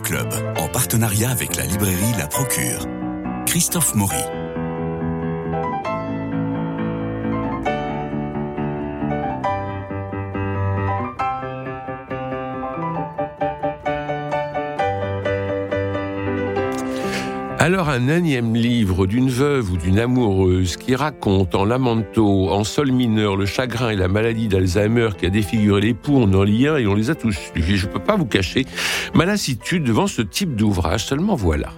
Club, en partenariat avec la librairie La Procure. Christophe Maury. Alors un énième livre d'une veuve ou d'une amoureuse qui raconte en lamento, en sol mineur, le chagrin et la maladie d'Alzheimer qui a défiguré l'époux, on en lit un et on les a tous je ne peux pas vous cacher ma lassitude devant ce type d'ouvrage, seulement voilà.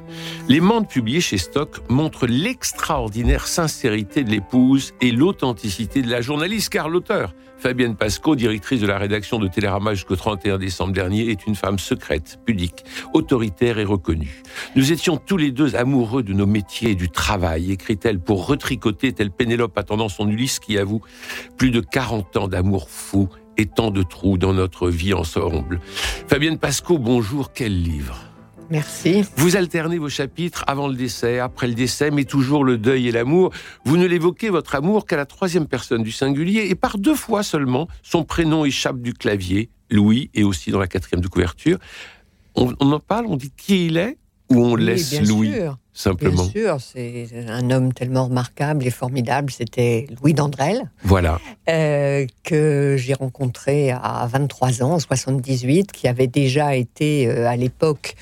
Les mantes publiées chez Stock montrent l'extraordinaire sincérité de l'épouse et l'authenticité de la journaliste, car l'auteur, Fabienne Pasco, directrice de la rédaction de Télérama jusqu'au 31 décembre dernier, est une femme secrète, pudique, autoritaire et reconnue. Nous étions tous les deux amoureux de nos métiers et du travail, écrit-elle, pour retricoter telle Pénélope attendant son Ulysse qui avoue plus de 40 ans d'amour fou et tant de trous dans notre vie ensemble. Fabienne Pasco, bonjour, quel livre? Merci. Vous alternez vos chapitres avant le décès, après le décès, mais toujours le deuil et l'amour. Vous ne l'évoquez votre amour qu'à la troisième personne du singulier et par deux fois seulement, son prénom échappe du clavier, Louis, et aussi dans la quatrième de couverture. On, en parle, on dit qui il est ou on laisse Louis? Simplement Bien sûr, c'est un homme tellement remarquable et formidable. C'était Louis Dandrel. Voilà. Euh, que j'ai rencontré à 23 ans, en 78, qui avait déjà été euh, à l'époque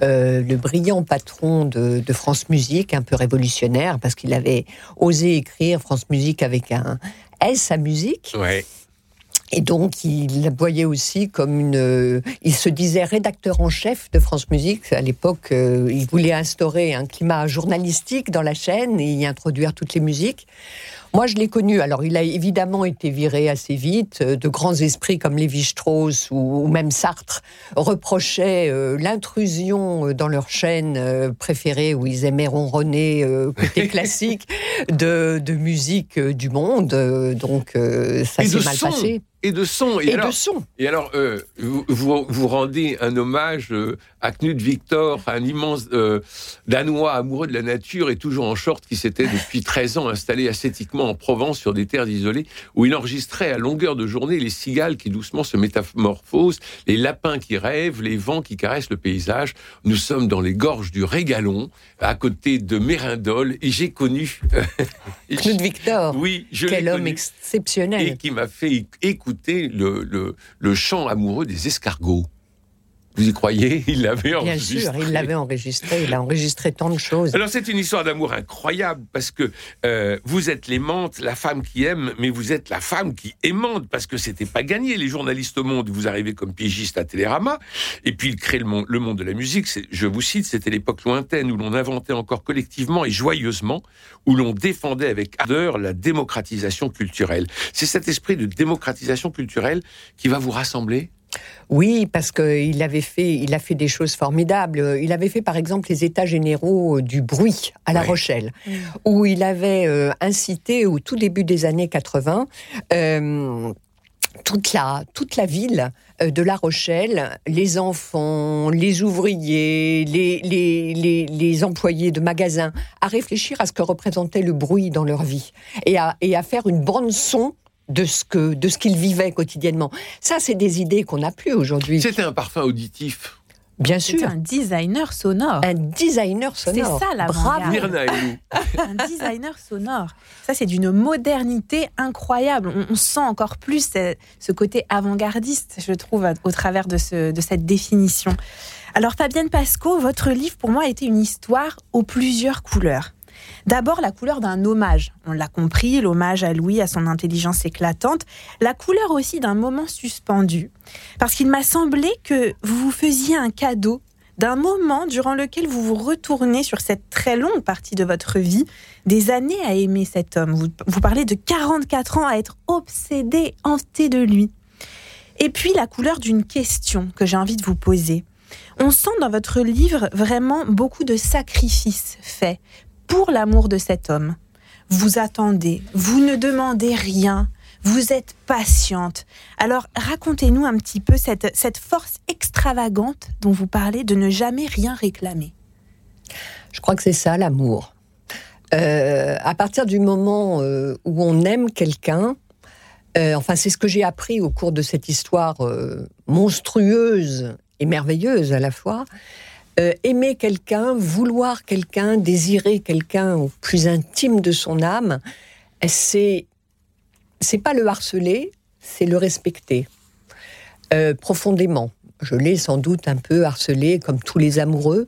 euh, le brillant patron de, France Musique, un peu révolutionnaire, parce qu'il avait osé écrire France Musique avec un S à musique. Et donc, il la voyait aussi comme une. Il se disait rédacteur en chef de France Musique. À l'époque, euh, il voulait instaurer un climat journalistique dans la chaîne et y introduire toutes les musiques. Moi, je l'ai connu. Alors, il a évidemment été viré assez vite. Euh, de grands esprits comme Lévi-Strauss ou, même Sartre reprochaient euh, l'intrusion euh, dans leur chaîne préférée, où ils aimaient ronronner côté classique, de, musique du monde. Donc, ça s'est mal passé et de son. Et, alors, de son. Et alors, euh, vous, vous, rendez un hommage euh, à Knut Victor, un immense euh, Danois amoureux de la nature et toujours en short, qui s'était depuis 13 ans installé ascétiquement en Provence sur des terres isolées, où il enregistrait à longueur de journée les cigales qui doucement se métamorphosent, les lapins qui rêvent, les vents qui caressent le paysage. Nous sommes dans les gorges du Régalon, à côté de Mérindol, et j'ai connu... Knut Victor Oui, je Quel homme exceptionnel Et qui m'a fait écouter le, le, le chant amoureux des escargots. Vous y croyez? Il l'avait enregistré. Bien sûr, il l'avait enregistré. Il a enregistré tant de choses. Alors c'est une histoire d'amour incroyable parce que euh, vous êtes l'aimante, la femme qui aime, mais vous êtes la femme qui aimante parce que c'était pas gagné. Les journalistes au monde, vous arrivez comme piégiste à Télérama et puis il crée le monde, le monde de la musique. Je vous cite, c'était l'époque lointaine où l'on inventait encore collectivement et joyeusement, où l'on défendait avec ardeur la démocratisation culturelle. C'est cet esprit de démocratisation culturelle qui va vous rassembler oui, parce qu'il avait fait, il a fait des choses formidables. Il avait fait, par exemple, les États généraux du bruit à La Rochelle, où il avait euh, incité, au tout début des années 80, euh, toute la, toute la ville euh, de La Rochelle, les enfants, les ouvriers, les, les, les, employés de magasins, à réfléchir à ce que représentait le bruit dans leur vie et à, et à faire une bande son de ce que de ce qu'il vivait quotidiennement. Ça, c'est des idées qu'on n'a plus aujourd'hui. C'était un parfum auditif. Bien sûr. un designer sonore. Un designer sonore. C'est ça la Bravo. un designer sonore. Ça, c'est d'une modernité incroyable. On, sent encore plus ce, côté avant-gardiste, je trouve, au travers de, ce, de cette définition. Alors, Fabienne Pasco, votre livre, pour moi, a été une histoire aux plusieurs couleurs. D'abord, la couleur d'un hommage. On l'a compris, l'hommage à Louis, à son intelligence éclatante. La couleur aussi d'un moment suspendu. Parce qu'il m'a semblé que vous vous faisiez un cadeau d'un moment durant lequel vous vous retournez sur cette très longue partie de votre vie, des années à aimer cet homme. Vous, vous parlez de 44 ans à être obsédé, hanté de lui. Et puis la couleur d'une question que j'ai envie de vous poser. On sent dans votre livre vraiment beaucoup de sacrifices faits pour l'amour de cet homme. Vous attendez, vous ne demandez rien, vous êtes patiente. Alors racontez-nous un petit peu cette, cette force extravagante dont vous parlez de ne jamais rien réclamer. Je crois que c'est ça l'amour. Euh, à partir du moment euh, où on aime quelqu'un, euh, enfin c'est ce que j'ai appris au cours de cette histoire monstrueuse et merveilleuse à la fois. Euh, aimer quelqu'un, vouloir quelqu'un, désirer quelqu'un au plus intime de son âme, c'est c'est pas le harceler, c'est le respecter euh, profondément. Je l'ai sans doute un peu harcelé comme tous les amoureux,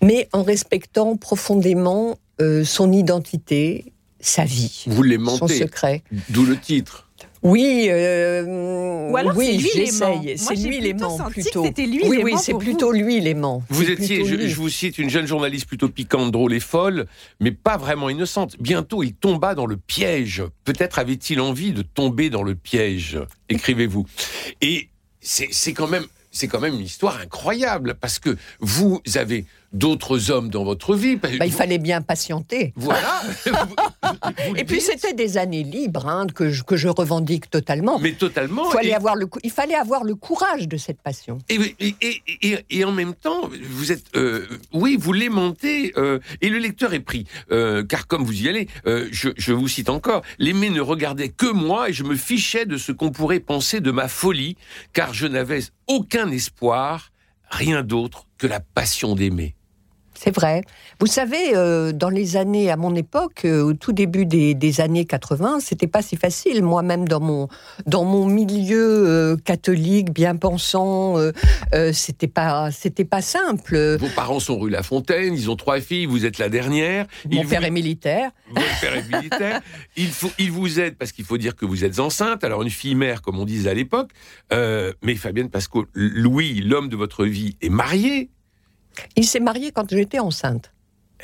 mais en respectant profondément euh, son identité, sa vie, Vous son secret. D'où le titre. Oui, euh, Ou alors oui, c'est lui l'aimant. j'essaye. Moi, C'est j'ai lui plutôt l'aimant senti que plutôt. c'était lui oui, l'aimant oui, c'est plutôt lui l'aimant. Vous étiez, je, je vous cite, une jeune journaliste plutôt piquante, drôle et folle, mais pas vraiment innocente. Bientôt, il tomba dans le piège. Peut-être avait-il envie de tomber dans le piège, écrivez-vous. Et c'est c'est quand même... C'est quand même une histoire incroyable parce que vous avez d'autres hommes dans votre vie. Bah, il fallait bien patienter. Voilà. Vous- vous le Et puis c'était des années libres hein, que, je, que je revendique totalement. Mais totalement. Il fallait, Et- avoir le, il fallait avoir le courage de cette passion. Et, et, et, en même temps, vous êtes, euh, oui, vous l'aimantez, euh, et le lecteur est pris, euh, car comme vous y allez, je, je vous cite encore, l'aimé ne regardait que moi et je me fichais de ce qu'on pourrait penser de ma folie, car je n'avais aucun espoir, rien d'autre que la passion d'aimer. C'est vrai. Vous savez, euh, dans les années, à mon époque, euh, au tout début des, des années 80, c'était pas si facile. Moi-même, dans mon dans mon milieu euh, catholique, bien pensant, c'était pas c'était pas simple. Vos parents sont rue La Fontaine, ils ont trois filles, vous êtes la dernière. Mon père vous- est militaire. Votre père est militaire. Il, faut, il vous aide parce qu'il faut dire que vous êtes enceinte. Alors, une fille mère, comme on disait à l'époque. Mais Fabienne Pasco, Louis, l'homme de votre vie, est marié. Il s'est marié quand j'étais enceinte,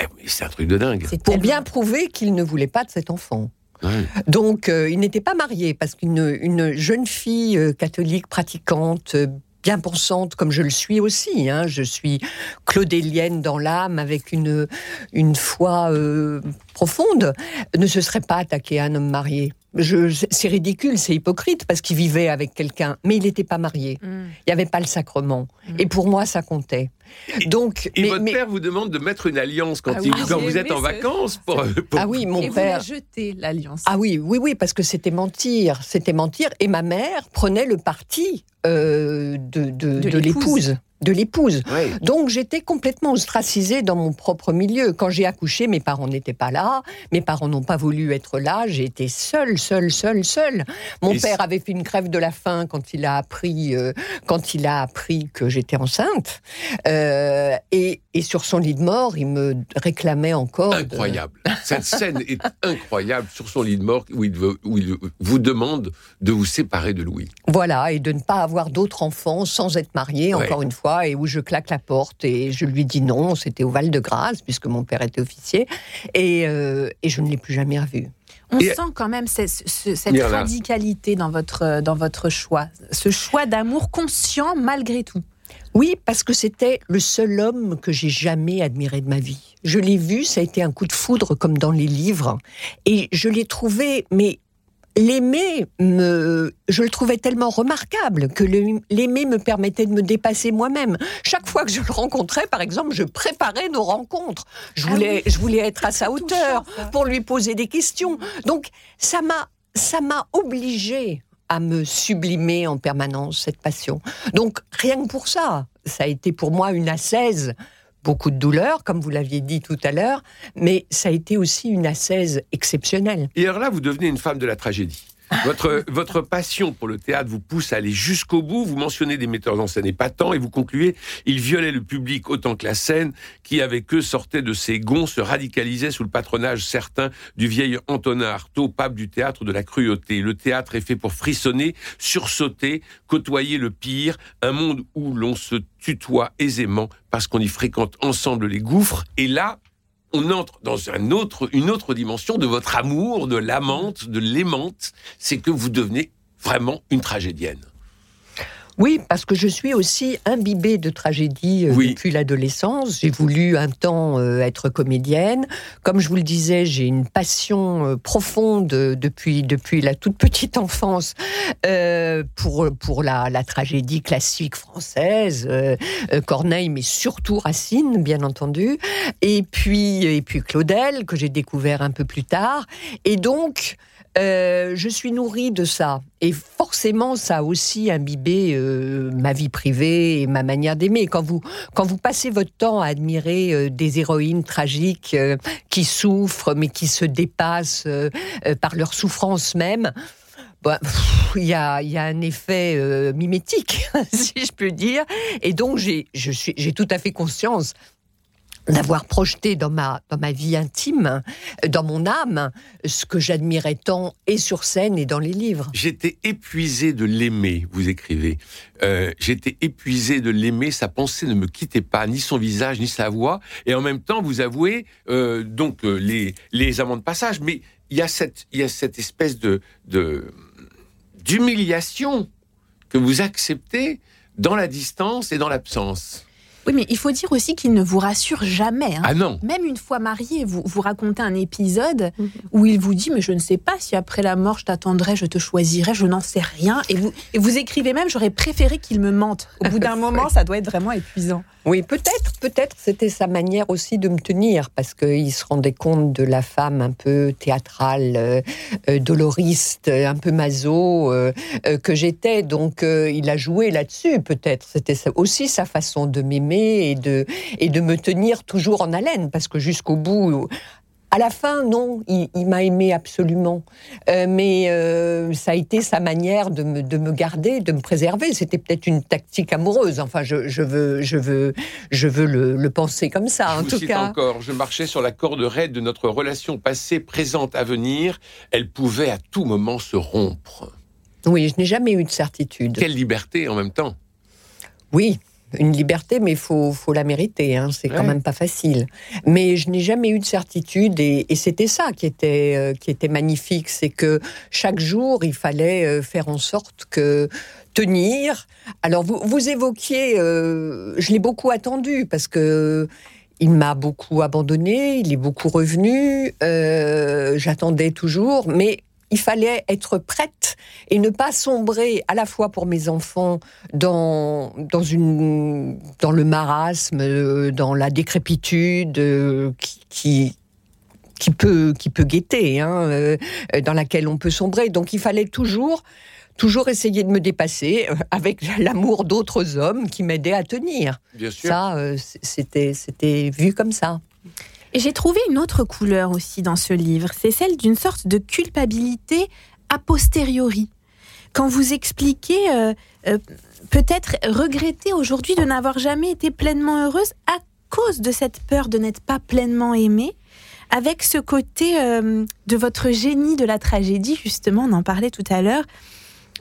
Eh oui, c'est un truc de dingue. Pour bien prouver qu'il ne voulait pas de cet enfant. Ouais. Donc, euh, il n'était pas marié parce qu'une une jeune fille euh, catholique pratiquante, euh, bien pensante, comme je le suis aussi, hein, je suis claudélienne dans l'âme avec une, une foi profonde, ne se serait pas attaqué à un homme marié. Je- C'est ridicule, c'est hypocrite parce qu'il vivait avec quelqu'un, mais il n'était pas marié. Mm. Il n'y avait pas le sacrement. Mm. Et pour moi, ça comptait. Donc, Et mais- votre mais- père vous demande de mettre une alliance quand, Ah il- quand vous êtes en ce- vacances. Pour, pour- ah oui, mon Et vous père. la jetez, l'alliance. Ah oui, oui, oui, parce que c'était mentir, c'était mentir. Et ma mère prenait le parti euh, de, de, De de l'épouse. De l'épouse. Donc j'étais complètement ostracisée dans mon propre milieu. Quand j'ai accouché, mes parents n'étaient pas là, mes parents n'ont pas voulu être là, j'ai été seule, seule, seule, seule. Mon Et père avait fait une crève de la faim quand il a appris, euh, quand il a appris que j'étais enceinte. Euh, et, et sur son lit de mort, il me réclamait encore. de- Incroyable. Cette scène est incroyable sur son lit de mort où il, veut- où il vous demande de vous séparer de Louis. Voilà, et de ne pas avoir d'autres enfants sans être marié, Ouais. encore une fois, et où je claque la porte et je lui dis non, c'était au Val-de-Grâce, puisque mon père était officier, et, euh, et je ne l'ai plus jamais revu. On Et- sent quand même ce- ce- cette Myrna. radicalité dans votre, dans votre choix, ce choix d'amour conscient malgré tout. Oui, parce que c'était le seul homme que j'ai jamais admiré de ma vie. Je l'ai vu, ça a été un coup de foudre comme dans les livres, et je l'ai trouvé, mais l'aimer, me, je le trouvais tellement remarquable que l'aimer me permettait de me dépasser moi-même. Chaque fois que je le rencontrais, par exemple, je préparais nos rencontres. Je Ah voulais, oui. je voulais être à sa hauteur Touchant, ça. pour lui poser des questions. Donc ça m'a ça m'a obligé à me sublimer en permanence cette passion. Donc rien que pour ça, ça a été pour moi une ascèse, beaucoup de douleur comme vous l'aviez dit tout à l'heure, mais ça a été aussi une ascèse exceptionnelle. Et alors là, vous devenez une femme de la tragédie. Votre, passion pour le théâtre vous pousse à aller jusqu'au bout. Vous mentionnez des metteurs en scène épatants et vous concluez ils violaient le public autant que la scène, qui avec eux sortait de ses gonds, se radicalisait sous le patronage certain du vieil Antonin Artaud, pape du théâtre de la cruauté. Le théâtre est fait pour frissonner, sursauter, côtoyer le pire, un monde où l'on se tutoie aisément parce qu'on y fréquente ensemble les gouffres. Et là, on entre dans un une autre dimension de votre amour, de l'amante, de l'aimante, c'est que vous devenez vraiment une tragédienne. Oui, parce que je suis aussi imbibée de tragédie euh, Oui. depuis l'adolescence. J'ai voulu un temps euh, être comédienne. Comme je vous le disais, j'ai une passion euh, profonde depuis, depuis la toute petite enfance euh, pour, pour la, la tragédie classique française, euh, Corneille, mais surtout Racine, bien entendu. Et puis, et puis Claudel, que j'ai découvert un peu plus tard. Et donc, euh, je suis nourrie de ça. et forcément, ça a aussi imbibé euh, ma vie privée et ma manière d'aimer. Quand vous, quand vous passez votre temps à admirer euh, des héroïnes tragiques qui souffrent, mais qui se dépassent par leur souffrance même, bah, il y, a, y, a, un effet mimétique, si je peux dire. Et donc, j'ai tout à fait conscience d'avoir projeté dans ma, dans ma vie intime, dans mon âme, ce que j'admirais tant et sur scène et dans les livres. J'étais épuisé de l'aimer, vous écrivez. Euh, J'étais épuisé de l'aimer, sa pensée ne me quittait pas, ni son visage, ni sa voix. Et en même temps, vous avouez euh, donc euh, les, les amants de passage, mais il y a cette, il y a cette espèce de d'humiliation que vous acceptez dans la distance et dans l'absence. Oui, mais il faut dire aussi qu'il ne vous rassure jamais. Hein. Ah non. Même une fois marié, vous, vous racontez un épisode mhm. où il vous dit Mais je ne sais pas si après la mort je t'attendrai, je te choisirai, je n'en sais rien. Et vous, et vous écrivez même J'aurais préféré qu'il me mente. Au bout d'un moment, ça doit être vraiment épuisant. Oui, peut-être, peut-être c'était sa manière aussi de me tenir, parce qu'il se rendait compte de la femme un peu théâtrale, euh, euh, doloriste, un peu maso euh, que j'étais. Donc il a joué là-dessus, peut-être. C'était aussi sa façon de m'aimer et de, et de me tenir toujours en haleine, parce que jusqu'au bout, à la fin, non, il, m'a aimé absolument. Euh, mais euh, ça a été sa manière de me, de me garder, de me préserver. C'était peut-être une tactique amoureuse. Enfin, je, je veux, je veux, je veux le, penser comme ça, en je tout cas. encore, je marchais sur la corde raide de notre relation passée, présente, à venir. Elle pouvait à tout moment se rompre. Oui, je n'ai jamais eu de certitude. Quelle liberté en même temps. Oui, une liberté, mais il faut, faut la mériter. Hein. C'est quand même pas facile. Mais je n'ai jamais eu de certitude, et, c'était ça qui était, euh, qui était magnifique, c'est que chaque jour, il fallait euh, faire en sorte que tenir. Alors vous, vous évoquiez, euh, je l'ai beaucoup attendu parce que il m'a beaucoup abandonné, il est beaucoup revenu. J'attendais toujours, mais il fallait être prête et ne pas sombrer à la fois pour mes enfants dans, dans, une, dans le marasme, euh, dans la décrépitude euh, qui, qui, peut, qui peut guetter, hein, euh, dans laquelle on peut sombrer. Donc il fallait toujours toujours essayer de me dépasser avec l'amour d'autres hommes qui m'aidaient à tenir. Bien sûr. Ça, c'était, c'était vu comme ça. J'ai trouvé une autre couleur aussi dans ce livre, c'est celle d'une sorte de culpabilité a posteriori. Quand vous expliquez euh, euh, peut-être regretter aujourd'hui de n'avoir jamais été pleinement heureuse à cause de cette peur de n'être pas pleinement aimée, avec ce côté euh, de votre génie de la tragédie, justement, on en parlait tout à l'heure,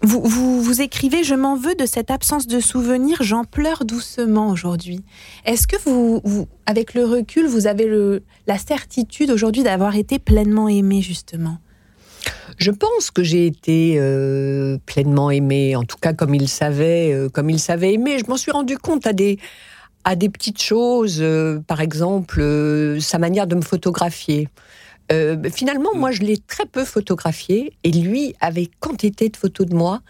vous, vous, écrivez Je m'en veux de cette absence de souvenir, j'en pleure doucement aujourd'hui. Est-ce que vous, avec le recul, vous avez la certitude aujourd'hui d'avoir été pleinement aimé, justement? Je pense que j'ai été euh, pleinement aimé, en tout cas comme il savait, euh, comme il savait aimer. Je m'en suis rendu compte à des à des petites choses, euh, par exemple sa manière de me photographier. Euh, finalement, moi, je l'ai très peu photographié, et lui avait quantité de photos de moi,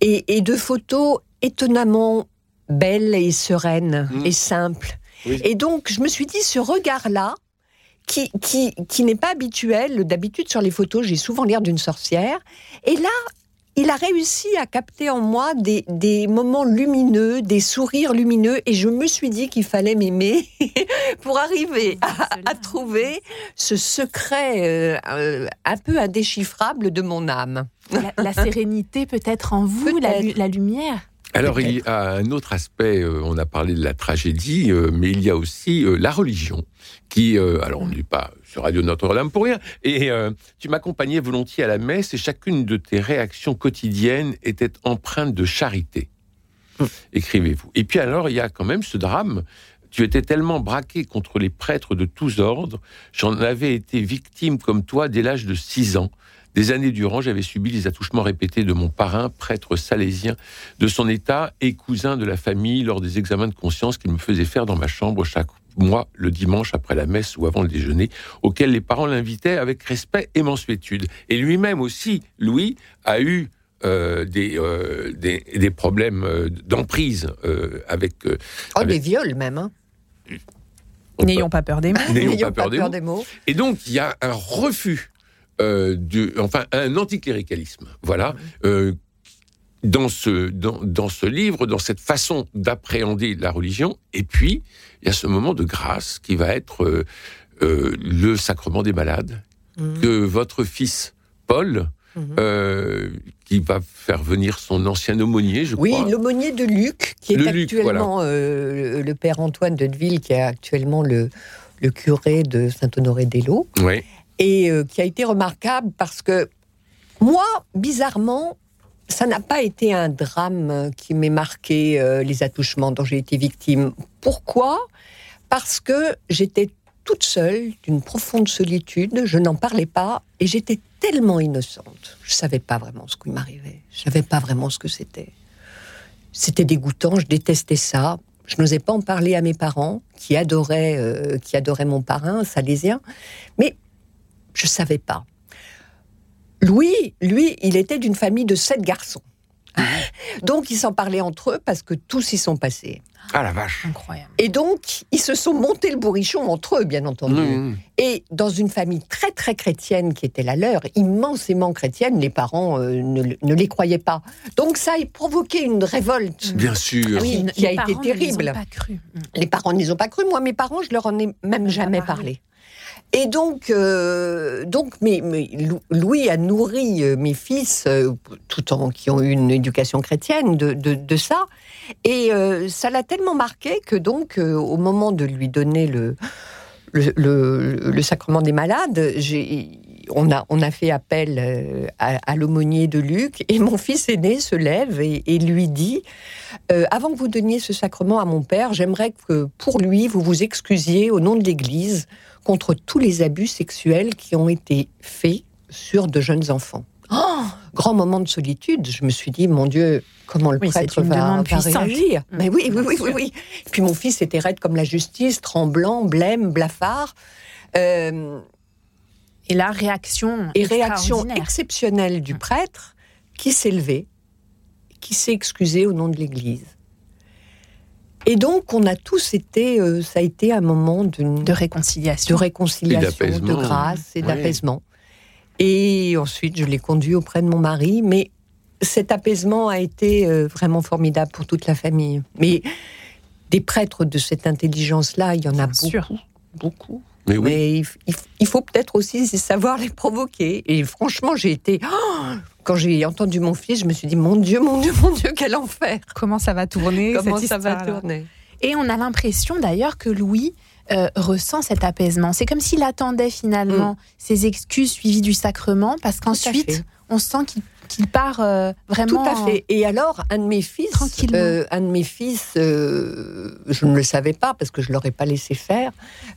et, de photos étonnamment belles et sereines mmh. et simples. Et donc, je me suis dit, ce regard-là, qui, qui, qui n'est pas habituel, d'habitude sur les photos, j'ai souvent l'air d'une sorcière, et là, il a réussi à capter en moi des, des, moments lumineux, des sourires lumineux, et je me suis dit qu'il fallait m'aimer pour arriver à, trouver ce secret euh, euh, un peu indéchiffrable de mon âme. La, sérénité peut-être en vous, la, la lumière. Alors il y a un autre aspect, euh, on a parlé de la tragédie, mais il y a aussi la religion, qui, alors on ne dit pas sur Radio Notre-Dame pour rien. Et euh, tu m'accompagnais volontiers à la messe et chacune de tes réactions quotidiennes était empreinte de charité. Hum. Écrivez-vous. Et puis alors, il y a quand même ce drame. Tu étais tellement braqué contre les prêtres de tous ordres, j'en avais été victime comme toi dès l'âge de 6 ans. Des années durant, j'avais subi les attouchements répétés de mon parrain, prêtre salésien de son état et cousin de la famille lors des examens de conscience qu'il me faisait faire dans ma chambre chaque moi, le dimanche après la messe ou avant le déjeuner, auquel les parents l'invitaient avec respect et mensuétude. Et lui-même aussi, Louis, a eu euh, euh, des, des, problèmes euh, d'emprise avec, Oh, des viols même. Hein. N'ayons pas peur des mots. N'ayons pas, peur, des, mots. Et donc, il y a un refus, du, enfin, un anticléricalisme, voilà, dans ce, dans, dans ce livre, dans cette façon d'appréhender la religion. Et puis, il y a ce moment de grâce qui va être euh, euh, le sacrement des malades, Mhm. que votre fils Paul, Mhm. euh, qui va faire venir son ancien aumônier, je Oui, crois. l'aumônier de Luc, qui est Le Luc, actuellement euh, le- père Antoine de Deville, qui est actuellement le, le curé de Saint-Honoré-des-Laux, Ouais. et euh, qui a été remarquable parce que moi, bizarrement, ça n'a pas été un drame qui m'ait marqué euh, les attouchements dont j'ai été victime. Pourquoi? Parce que j'étais toute seule, d'une profonde solitude, je n'en parlais pas, et j'étais tellement innocente. Je savais pas vraiment ce qui m'arrivait. Je savais pas vraiment ce que c'était. C'était dégoûtant, je détestais ça. Je n'osais pas en parler à mes parents, qui adoraient, euh, qui adoraient mon parrain, salésien, mais je savais pas. Louis, lui, il était d'une famille de sept garçons. Donc, ils s'en parlaient entre eux parce que tous y sont passés. Ah la vache. Incroyable. Et donc, ils se sont montés le bourrichon entre eux, bien entendu. Mmh. Et dans une famille très très chrétienne qui était la leur, immensément chrétienne, les parents euh, ne, ne les croyaient pas. Donc ça a provoqué une révolte. Bien sûr. Ah oui, qui a été parents ne les ont terrible. pas cru. Mm. Les parents ne les ont pas cru. Moi, mes parents, je leur en ai même Même jamais pas parlé. Et donc, euh, donc Louis a nourri euh, mes fils, euh, tout en qui ont eu une éducation chrétienne, de, ça. Et ça l'a tellement marqué que donc, au moment de lui donner le, sacrement des malades, on a, on a fait appel à, l'aumônier de Luc et mon fils aîné se lève et, lui dit Avant que vous donniez ce sacrement à mon père, j'aimerais que pour lui, vous vous excusiez au nom de l'Église contre tous les abus sexuels qui ont été faits sur de jeunes enfants. Oh, grand moment de solitude. Je me suis dit, mon Dieu, comment le Oui, prêtre une va, va réagir? Mm, Mais oui, oui, oui, oui, oui. Puis mon fils était raide comme la justice, tremblant, blême, blafard. Euh, Et la réaction. et réaction exceptionnelle du prêtre qui s'est levé, qui s'est excusé au nom de l'Église. Et donc, on a tous été, euh, ça a été un moment de de réconciliation. réconciliation, Et de grâce et Oui. d'apaisement. Et ensuite, je l'ai conduit auprès de mon mari, mais cet apaisement a été euh, vraiment formidable pour toute la famille. Mais des prêtres de cette intelligence-là, il y en a Bien beaucoup, sûr. beaucoup. Mais oui. Mais il, faut peut-être aussi savoir les provoquer. Et franchement, j'ai été. Oh quand j'ai entendu mon fils, je me suis dit Mon Dieu, mon Dieu, mon Dieu, quel enfer Comment ça va tourner Comment cette ça va tourner Et on a l'impression d'ailleurs que Louis euh, ressent cet apaisement. C'est comme s'il attendait finalement ses excuses suivies du sacrement, parce qu'ensuite, on sent qu'il qu'il part euh, vraiment. Tout à fait. Et alors, un de mes fils, euh, un de mes fils, euh, je ne le savais pas parce que je l'aurais pas laissé faire,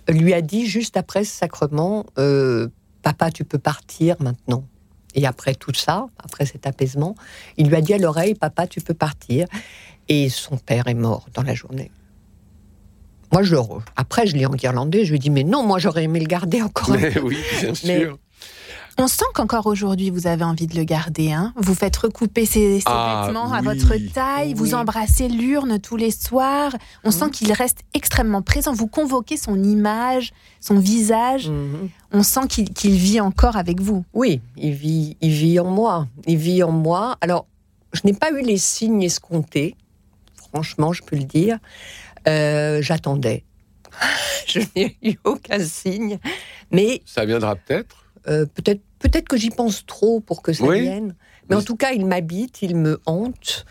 lui a dit juste après ce sacrement, euh, papa, tu peux partir maintenant. Et après tout ça, après cet apaisement, il lui a dit à l'oreille, papa, tu peux partir. Et son père est mort dans la journée. Moi, je le re- Après, je l'ai enguirlandé. Je lui ai dit, mais non, moi, j'aurais aimé le garder encore. un Mais peu. oui, bien Mais- sûr. On sent qu'encore aujourd'hui, vous avez envie de le garder. Hein vous faites recouper ses, ses Ah, vêtements à votre taille, vous embrassez l'urne tous les soirs. On Mhm. sent qu'il reste extrêmement présent. Vous convoquez son image, son visage. Mhm. On sent qu'il qu'il vit encore avec vous. Oui, il vit, il vit en moi. Il vit en moi. Alors, je n'ai pas eu les signes escomptés, franchement, je peux le dire. Euh, J'attendais. je n'ai eu aucun signe. Mais Ça viendra peut-être. Euh, peut-être peut-être que j'y pense trop pour que ça Oui. vienne. Mais en tout cas, il m'habite, il me hante.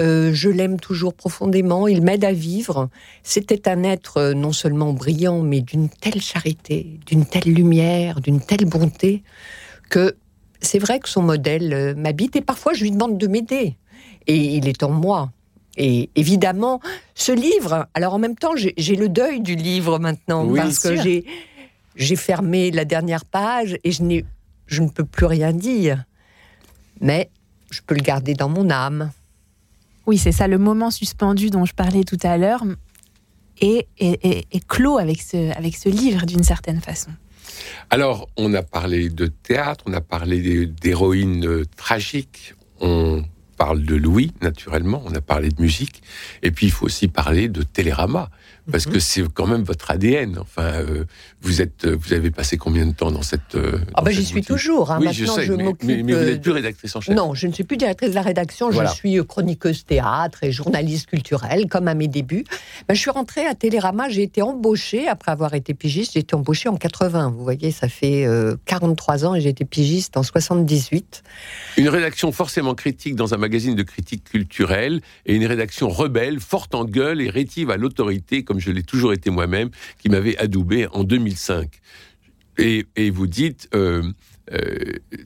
Euh, je l'aime toujours profondément. Il m'aide à vivre. C'était un être euh, non seulement brillant, mais d'une telle charité, d'une telle lumière, d'une telle bonté, que c'est vrai que son modèle m'habite. Et parfois, je lui demande de m'aider. Et il est en moi. Et évidemment, ce livre. Alors en même temps, j'ai le deuil du livre maintenant Oui. parce que j'ai j'ai fermé la dernière page et je n'ai je ne peux plus rien dire. Mais je peux le garder dans mon âme. Oui, c'est ça, le moment suspendu dont je parlais tout à l'heure est, est- est- est clos avec ce, avec ce livre d'une certaine façon. Alors, on a parlé de théâtre, on a parlé d'héroïnes euh, tragiques, on parle de Louis, naturellement, on a parlé de musique, et puis il faut aussi parler de Télérama. Parce que c'est quand même votre ADN. Enfin, euh, vous êtes, vous avez passé combien de temps dans cette euh, Ah ben cette j'y suis toujours. hein. Oui, Maintenant, je sais, je mais, m'occupe. mais- mais vous euh, n'êtes plus rédactrice en chef. Non, je ne suis plus directrice de la rédaction, Voilà. je suis chroniqueuse théâtre et journaliste culturelle, comme à mes débuts. Ben, je suis rentrée à Télérama, j'ai été embauchée, après avoir été pigiste, j'ai été embauchée en 80. Vous voyez, ça fait euh, 43 ans et j'ai été pigiste en 78. Une rédaction forcément critique dans un magazine de critique culturelle et une rédaction rebelle, forte en gueule et rétive à l'autorité, comme je l'ai toujours été moi-même, qui m'avait adoubé en 2005. Et, et vous dites, euh, euh,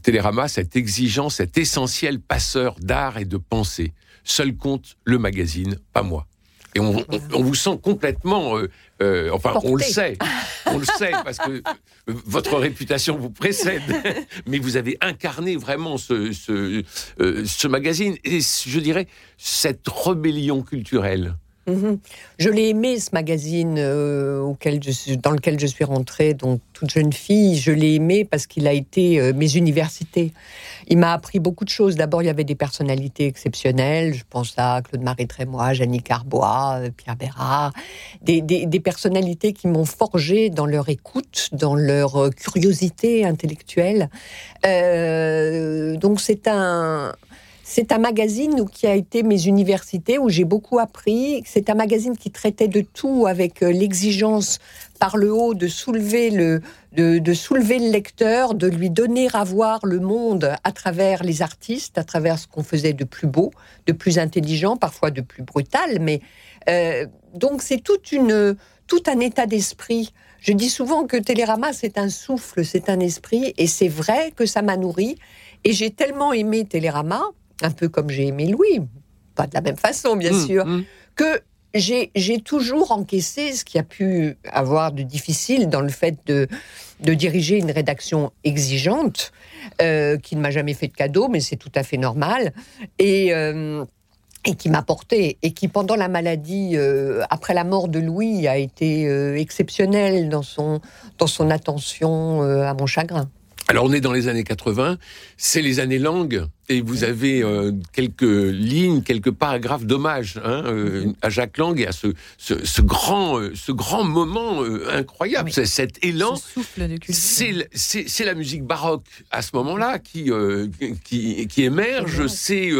Télérama, cet exigeant, cet essentiel passeur d'art et de pensée. Seul compte le magazine, pas moi. Et on, on- on vous sent complètement, euh, euh, enfin, on le sait, on le sait parce que votre réputation vous précède, mais vous avez incarné vraiment ce, ce, euh, ce magazine et je dirais cette rébellion culturelle. Mhm. Je l'ai aimé ce magazine euh, auquel dans lequel je suis rentrée, donc toute jeune fille. Je l'ai aimé parce qu'il a été euh, mes universités. Il m'a appris beaucoup de choses. D'abord, il y avait des personnalités exceptionnelles. Je pense à Claude-Marie Trémois, Janine Carbois, euh, Pierre Bérard. Des, personnalités qui m'ont forgé dans leur écoute, dans leur curiosité intellectuelle. Donc c'est un... C'est un magazine qui a été mes universités, où j'ai beaucoup appris. C'est un magazine qui traitait de tout avec euh, l'exigence par le haut de soulever le, de, soulever le lecteur, de lui donner à voir le monde à travers les artistes, à travers ce qu'on faisait de plus beau, de plus intelligent, parfois de plus brutal. Mais euh, donc c'est tout un état d'esprit. Je dis souvent que Télérama c'est un souffle, c'est un esprit, et c'est vrai que ça m'a nourri. Et j'ai tellement aimé Télérama, un peu comme j'ai aimé Louis, pas de la même façon bien Mmh, sûr, mmh. que j'ai toujours encaissé ce qui a pu avoir de difficile dans le fait de, de diriger une rédaction exigeante, euh, qui ne m'a jamais fait de cadeau, mais c'est tout à fait normal, et, euh, et qui m'a porté, et qui pendant la maladie, euh, après la mort de Louis, a été euh, exceptionnel dans son, dans son attention euh, à mon chagrin. Alors on est dans les années 80, c'est les années langues, et vous avez euh, quelques lignes, quelques paragraphes d'hommage hein, euh, à Jacques Lang et à ce, ce, ce grand, euh, ce grand moment incroyable, Oui. c'est cet élan. Ce souffle de culture. C'est la musique baroque à ce moment-là qui, qui, qui émerge. C'est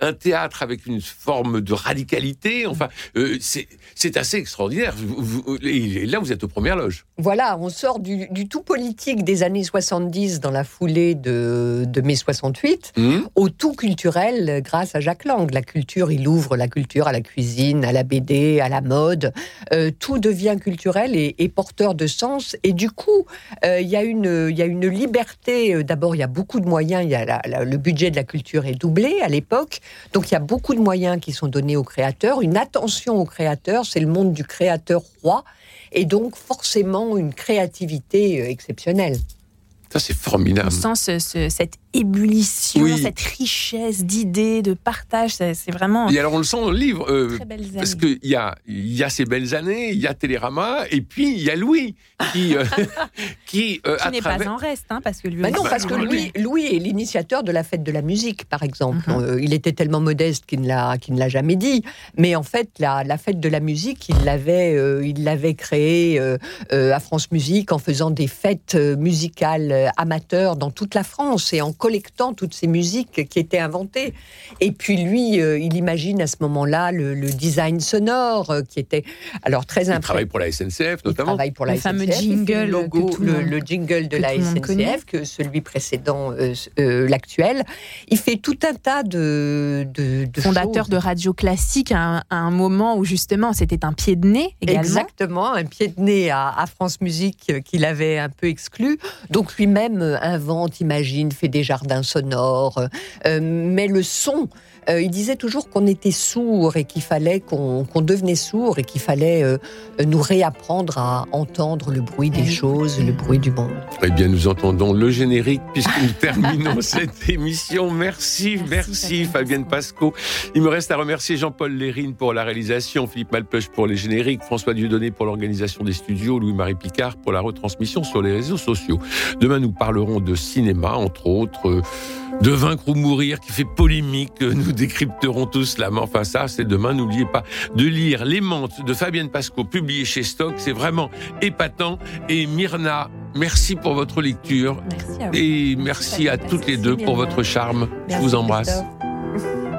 un théâtre avec une forme de radicalité. Enfin, euh, c'est c'est assez extraordinaire. Vous- vous- et là, vous êtes aux premières loges. Voilà, on sort du, du tout politique des années 70 dans la foulée de, de mai 68 Au tout culturel grâce à Jacques Lang. La culture, il ouvre la culture à la cuisine, à la BD, à la mode. Euh, tout devient culturel et, et porteur de sens. Et du coup, euh, il y, a une- il y a une liberté. Euh, D'abord, il y a beaucoup de moyens. Il y a la- la- le budget de la culture est doublé à l'époque. Donc, il y a beaucoup de moyens qui sont donnés aux créateurs. Une attention aux créateurs. C'est le monde du créateur roi. Et donc, forcément, une créativité exceptionnelle. Ça, c'est formidable. On sent ce- ce- cette ébullition, Oui. cette richesse d'idées, de partage. C'est vraiment Et alors, on le sent dans le livre. euh, très belles années. Parce qu'il y a, il y a ces belles années, il y a Télérama, et puis il y a Louis, qui, euh, qui, euh, qui n'est travers- pas en reste, hein, parce que lui Bah non, parce que Louis, Louis est l'initiateur de la fête de la musique, par exemple. Mhm. Euh, il était tellement modeste qu'il ne l'a qu'il ne l'a jamais dit. Mais en fait, la, la fête de la musique, il l'avait euh, il l'avait créée euh, euh, à France Musique en faisant des fêtes musicales amateurs dans toute la France et en collectant toutes ces musiques qui étaient inventées. Et puis lui, euh, il imagine à ce moment-là le, le design sonore euh, qui était alors très il impressionnant. travaille pour la SNCF Il notamment. travaille pour la Le fameux SNCF, il jingle le, logo, que tout le le, monde- le jingle de que la. SNCF, que celui précédent, euh, euh, l'actuel. Il fait tout un tas de, de, de fondateur choses. de radio classique à un, à un moment où justement c'était un pied de nez également. Exactement, un pied de nez à, à France Musique qu'il avait un peu exclu. Donc lui-même invente, imagine, fait des jardins sonores, euh, euh, met le son. Euh, il disait toujours qu'on était sourd et qu'il fallait qu'on qu'on devenait sourd et qu'il fallait euh, nous réapprendre à entendre le bruit des Oui. choses, le bruit du monde. Eh bien, nous entendons le générique puisque nous terminons cette émission. Merci, merci, Merci, Fabienne Fabienne Pasco. Il me reste à remercier Jean-Paul Lérine pour la réalisation, Philippe Malpeuch pour les génériques, François Dieudonné pour l'organisation des studios, Louis-Marie Picard pour la retransmission sur les réseaux sociaux. Demain, nous parlerons de cinéma, entre autres. euh, de Vaincre ou Mourir, qui fait polémique. Nous décrypterons tout cela. Mais enfin, ça, c'est demain. N'oubliez pas de lire Les Mentes de Fabienne Pasco, publié chez Stock. C'est vraiment épatant. Et Myrna, merci pour votre lecture. Merci à vous. Et merci à toutes les deux pour votre charme. Je vous embrasse. Christophe.